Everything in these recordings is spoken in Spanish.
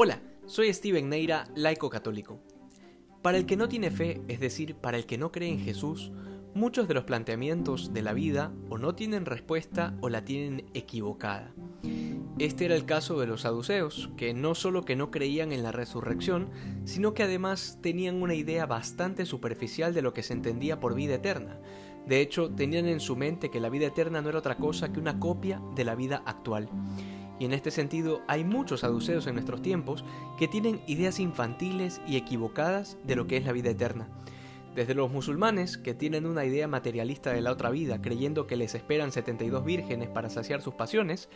Hola, soy Steven Neira, laico católico. Para el que no tiene fe, es decir, para el que no cree en Jesús, muchos de los planteamientos de la vida o no tienen respuesta o la tienen equivocada. Este era el caso de los saduceos, que no solo que no creían en la resurrección, sino que además tenían una idea bastante superficial de lo que se entendía por vida eterna. De hecho, tenían en su mente que la vida eterna no era otra cosa que una copia de la vida actual. Y en este sentido hay muchos saduceos en nuestros tiempos que tienen ideas infantiles y equivocadas de lo que es la vida eterna. Desde los musulmanes, que tienen una idea materialista de la otra vida, creyendo que les esperan 72 vírgenes para saciar sus pasiones,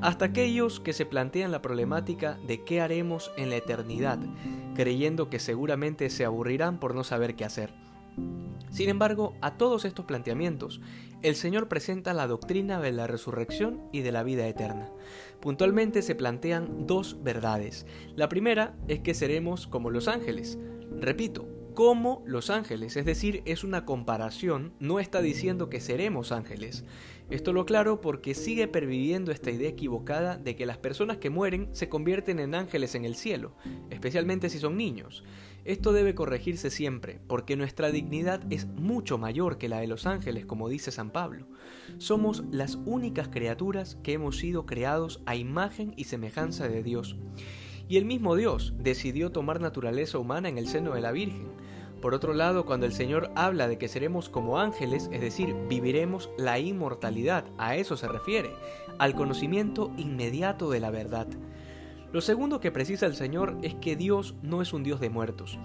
hasta aquellos que se plantean la problemática de qué haremos en la eternidad, creyendo que seguramente se aburrirán por no saber qué hacer. Sin embargo, a todos estos planteamientos, el Señor presenta la doctrina de la resurrección y de la vida eterna. Puntualmente se plantean dos verdades. La primera es que seremos como los ángeles. Repito, como los ángeles, es decir, es una comparación, no está diciendo que seremos ángeles. Esto lo claro porque sigue perviviendo esta idea equivocada de que las personas que mueren se convierten en ángeles en el cielo, especialmente si son niños. Esto debe corregirse siempre, porque nuestra dignidad es mucho mayor que la de los ángeles, como dice San Pablo. Somos las únicas criaturas que hemos sido creados a imagen y semejanza de Dios. Y el mismo Dios decidió tomar naturaleza humana en el seno de la Virgen. Por otro lado, cuando el Señor habla de que seremos como ángeles, es decir, viviremos la inmortalidad, a eso se refiere, al conocimiento inmediato de la verdad. Lo segundo que precisa el Señor es que Dios no es un Dios de muertos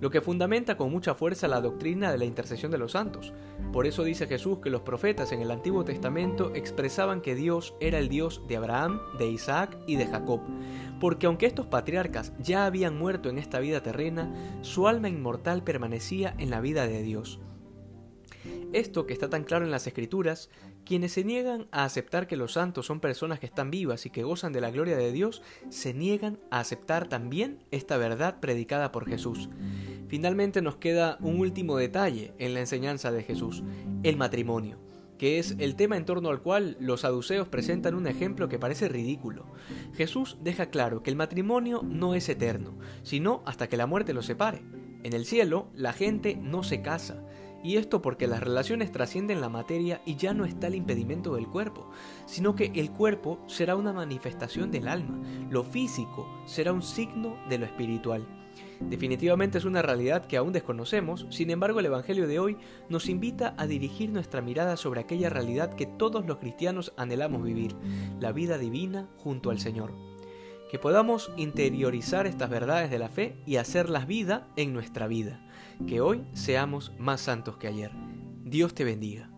lo que fundamenta con mucha fuerza la doctrina de la intercesión de los santos. Por eso dice Jesús que los profetas en el Antiguo Testamento expresaban que Dios era el Dios de Abraham, de Isaac y de Jacob, porque aunque estos patriarcas ya habían muerto en esta vida terrena, su alma inmortal permanecía en la vida de Dios. Esto que está tan claro en las Escrituras, quienes se niegan a aceptar que los santos son personas que están vivas y que gozan de la gloria de Dios, se niegan a aceptar también esta verdad predicada por Jesús. Finalmente nos queda un último detalle en la enseñanza de Jesús, el matrimonio que es el tema en torno al cual los saduceos presentan un ejemplo que parece ridículo. Jesús deja claro que el matrimonio no es eterno, sino hasta que la muerte lo separe. En el cielo, la gente no se casa, y esto porque las relaciones trascienden la materia y ya no está el impedimento del cuerpo, sino que el cuerpo será una manifestación del alma, lo físico será un signo de lo espiritual. Definitivamente es una realidad que aún desconocemos, sin embargo el Evangelio de hoy nos invita a dirigir nuestra mirada sobre aquella realidad que todos los cristianos anhelamos vivir, la vida divina junto al Señor. Que podamos interiorizar estas verdades de la fe y hacerlas vida en nuestra vida que hoy seamos más santos que ayer. Dios te bendiga.